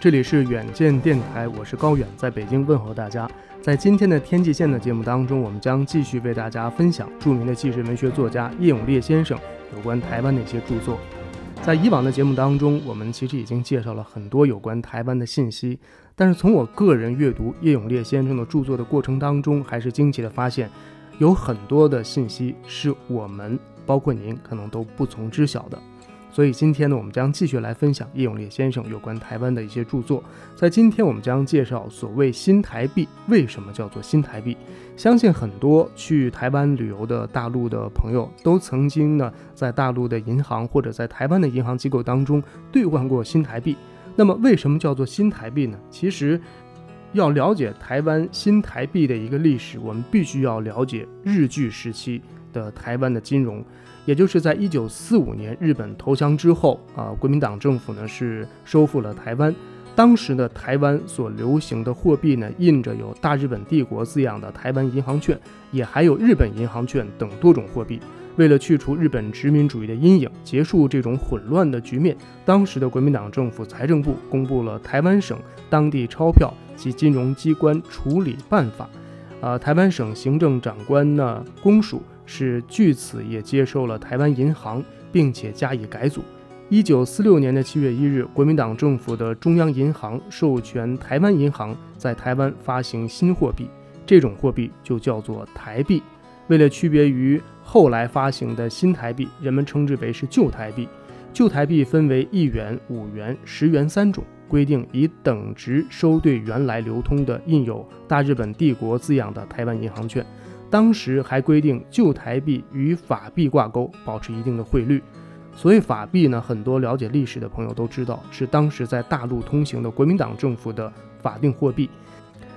这里是远见电台，我是高远，在北京问候大家。在今天的天际线的节目当中，我们将继续为大家分享著名的纪实文学作家叶永烈先生有关台湾的一些著作。在以往的节目当中，我们其实已经介绍了很多有关台湾的信息，但是从我个人阅读叶永烈先生的著作的过程当中，还是惊奇的发现，有很多的信息是我们，包括您，可能都不从知晓的。所以今天呢，我们将继续来分享叶永烈先生有关台湾的一些著作。在今天，我们将介绍所谓新台币为什么叫做新台币。相信很多去台湾旅游的大陆的朋友，都曾经呢在大陆的银行或者在台湾的银行机构当中兑换过新台币。那么，为什么叫做新台币呢？其实，要了解台湾新台币的一个历史，我们必须要了解日据时期的台湾的金融。也就是在一九四五年日本投降之后啊，国民党政府呢是收复了台湾。当时的，台湾所流行的货币呢，印着有大日本帝国字样的台湾银行券，也还有日本银行券等多种货币。为了去除日本殖民主义的阴影，结束这种混乱的局面，当时的国民党政府财政部公布了台湾省当地钞票及金融机关处理办法。啊，台湾省行政长官呢，公署。是据此也接受了台湾银行，并且加以改组。一九四六年的七月一日，国民党政府的中央银行授权台湾银行在台湾发行新货币，这种货币就叫做台币。为了区别于后来发行的新台币，人们称之为是旧台币。旧台币分为一元、五元、十元三种，规定以等值收兑原来流通的印有大日本帝国字样的台湾银行券。当时还规定旧台币与法币挂钩，保持一定的汇率。所以法币呢，很多了解历史的朋友都知道，是当时在大陆通行的国民党政府的法定货币。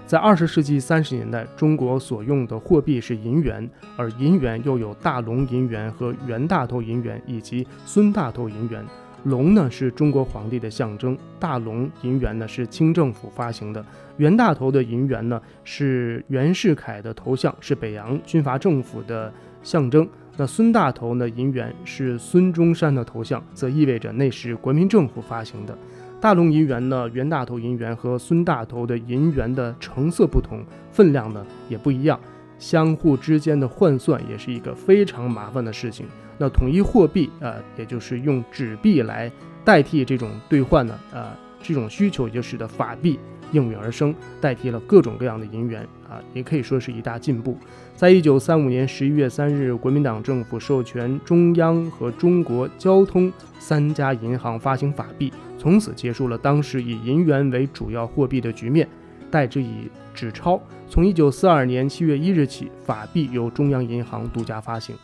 在二十世纪三十年代，中国所用的货币是银元，而银元又有大龙银元和袁大头银元以及孙大头银元。龙呢是中国皇帝的象征，大龙银元呢是清政府发行的，袁大头的银元呢是袁世凯的头像，是北洋军阀政府的象征。那孙大头呢银元是孙中山的头像，则意味着那是国民政府发行的。大龙银元呢，袁大头银元和孙大头的银元的成色不同，分量呢也不一样，相互之间的换算也是一个非常麻烦的事情。那统一货币，呃，也就是用纸币来代替这种兑换呢，呃，这种需求也就使得法币应运而生，代替了各种各样的银元，啊，也可以说是一大进步。在一九三五年十一月三日，国民党政府授权中央和中国交通三家银行发行法币，从此结束了当时以银元为主要货币的局面，代之以纸钞。从一九四二年七月一日起，法币由中央银行独家发行。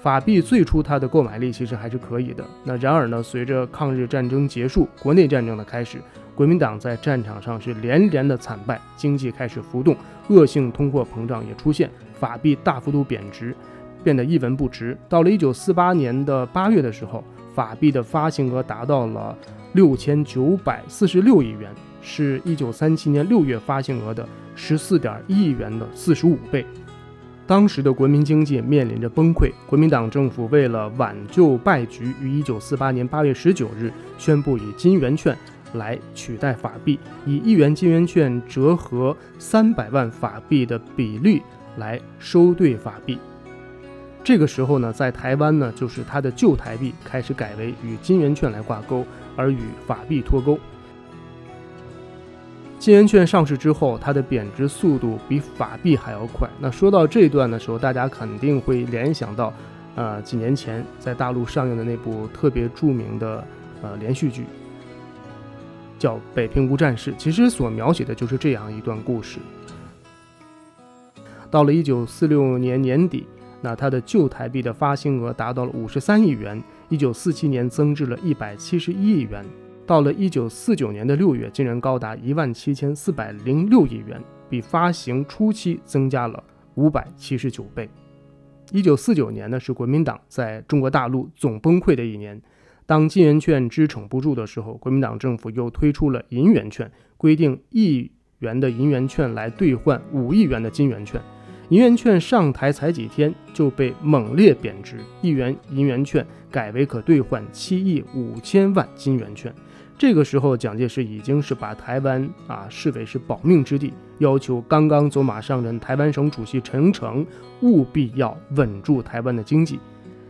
法币最初它的购买力其实还是可以的。那然而呢，随着抗日战争结束，国内战争的开始，国民党在战场上是连连的惨败，经济开始浮动，恶性通货膨胀也出现，法币大幅度贬值，变得一文不值。到了一九四八年的八月的时候，法币的发行额达到了六千九百四十六亿元，是一九三七年六月发行额的十四点一亿元的四十五倍。当时的国民经济面临着崩溃，国民党政府为了挽救败局，于1948年8月19日宣布以金圆券来取代法币，以一元金圆券折合三百万法币的比率来收兑法币。这个时候呢，在台湾呢，就是它的旧台币开始改为与金圆券来挂钩，而与法币脱钩。金圆券上市之后，它的贬值速度比法币还要快。那说到这段的时候，大家肯定会联想到，呃，几年前在大陆上映的那部特别著名的呃连续剧，叫《北平无战事》。其实所描写的就是这样一段故事。到了一九四六年年底，那它的旧台币的发行额达到了五十三亿元，一九四七年增至了一百七十一亿元。到了一九四九年的六月，竟然高达一万七千四百零六亿元，比发行初期增加了五百七十九倍。一九四九年呢，是国民党在中国大陆总崩溃的一年。当金圆券支撑不住的时候，国民党政府又推出了银元券，规定一元的银元券来兑换五亿元的金圆券。银元券上台才几天，就被猛烈贬值，一元银元券改为可兑换七亿五千万金元券。这个时候，蒋介石已经是把台湾啊视为是保命之地，要求刚刚走马上任台湾省主席陈诚务必要稳住台湾的经济。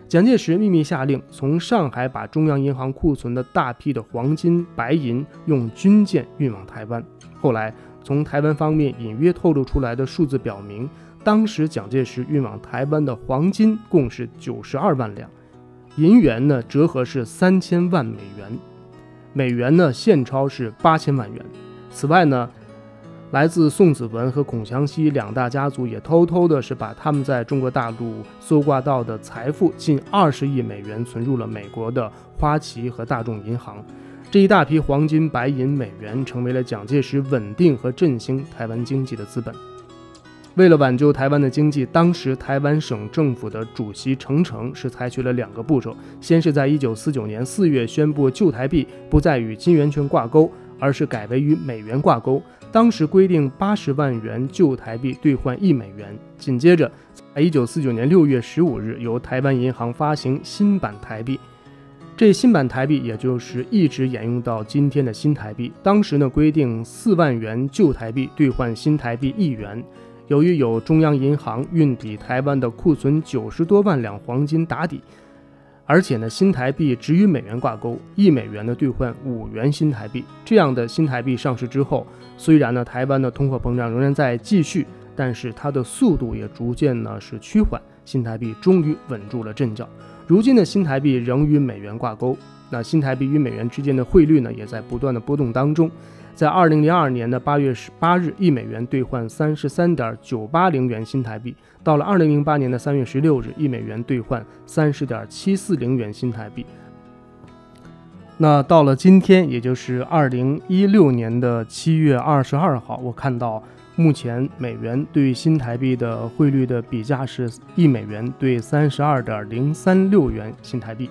蒋介石秘密下令，从上海把中央银行库存的大批的黄金、白银用军舰运往台湾。后来，从台湾方面隐约透露出来的数字表明，当时蒋介石运往台湾的黄金共是九十二万两，银元呢折合是三千万美元。美元呢，现钞是八千万元。此外呢，来自宋子文和孔祥熙两大家族也偷偷的是把他们在中国大陆搜刮到的财富近二十亿美元存入了美国的花旗和大众银行。这一大批黄金、白银、美元成为了蒋介石稳定和振兴台湾经济的资本。为了挽救台湾的经济，当时台湾省政府的主席程程是采取了两个步骤：先是在一九四九年四月宣布旧台币不再与金圆券挂钩，而是改为与美元挂钩。当时规定八十万元旧台币兑换一美元。紧接着，在一九四九年六月十五日，由台湾银行发行新版台币。这新版台币也就是一直沿用到今天的新台币。当时呢，规定四万元旧台币兑换新台币一元。由于有中央银行运抵台湾的库存九十多万两黄金打底，而且呢新台币只与美元挂钩，一美元的兑换五元新台币。这样的新台币上市之后，虽然呢台湾的通货膨胀仍然在继续，但是它的速度也逐渐呢是趋缓，新台币终于稳住了阵脚。如今的新台币仍与美元挂钩，那新台币与美元之间的汇率呢也在不断的波动当中。在二零零二年的八月十八日，一美元兑换三十三点九八零元新台币。到了二零零八年的三月十六日，一美元兑换三十点七四零元新台币。那到了今天，也就是二零一六年的七月二十二号，我看到目前美元对新台币的汇率的比价是一美元兑三十二点零三六元新台币。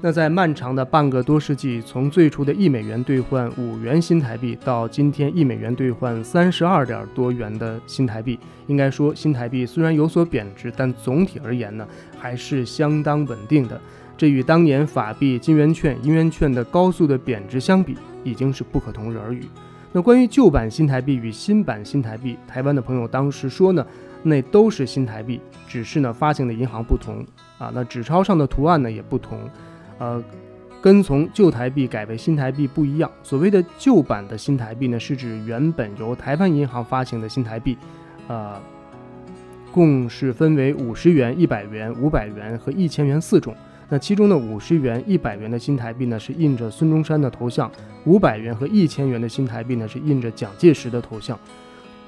那在漫长的半个多世纪，从最初的一美元兑换五元新台币，到今天一美元兑换三十二点多元的新台币，应该说新台币虽然有所贬值，但总体而言呢，还是相当稳定的。这与当年法币、金圆券、银元券的高速的贬值相比，已经是不可同日而语。那关于旧版新台币与新版新台币，台湾的朋友当时说呢，那都是新台币，只是呢发行的银行不同啊，那纸钞上的图案呢也不同。呃，跟从旧台币改为新台币不一样。所谓的旧版的新台币呢，是指原本由台湾银行发行的新台币，呃，共是分为五十元、一百元、五百元和一千元四种。那其中的五十元、一百元的新台币呢，是印着孙中山的头像；五百元和一千元的新台币呢，是印着蒋介石的头像。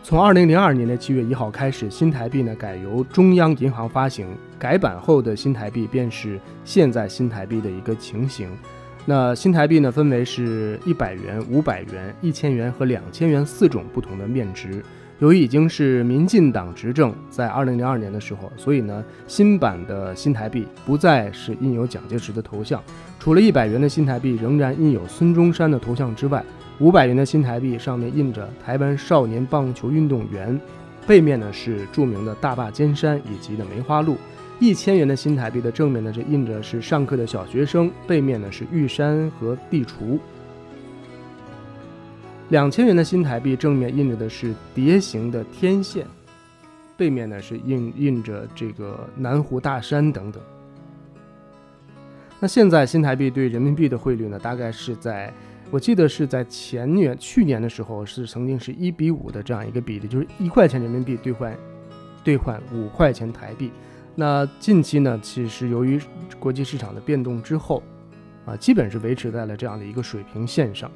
从二零零二年的七月一号开始，新台币呢改由中央银行发行，改版后的新台币便是现在新台币的一个情形。那新台币呢分为是一百元、五百元、一千元和两千元四种不同的面值。由于已经是民进党执政，在二零零二年的时候，所以呢新版的新台币不再是印有蒋介石的头像，除了一百元的新台币仍然印有孙中山的头像之外。五百元的新台币上面印着台湾少年棒球运动员，背面呢是著名的大坝尖山以及的梅花鹿。一千元的新台币的正面呢是印着是上课的小学生，背面呢是玉山和地橱。两千元的新台币正面印着的是蝶形的天线，背面呢是印印着这个南湖大山等等。那现在新台币对人民币的汇率呢，大概是在。我记得是在前年、去年的时候，是曾经是一比五的这样一个比例，就是一块钱人民币兑换兑换五块钱台币。那近期呢，其实由于国际市场的变动之后，啊，基本是维持在了这样的一个水平线上。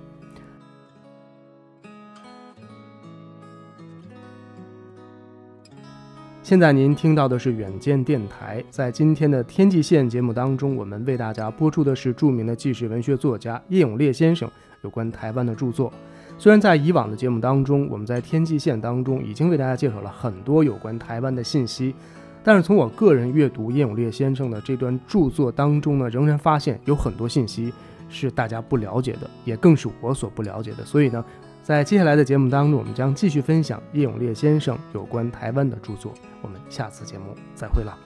现在您听到的是远见电台，在今天的天际线节目当中，我们为大家播出的是著名的纪实文学作家叶永烈先生有关台湾的著作。虽然在以往的节目当中，我们在天际线当中已经为大家介绍了很多有关台湾的信息，但是从我个人阅读叶永烈先生的这段著作当中呢，仍然发现有很多信息是大家不了解的，也更是我所不了解的。所以呢。在接下来的节目当中，我们将继续分享叶永烈先生有关台湾的著作。我们下次节目再会了。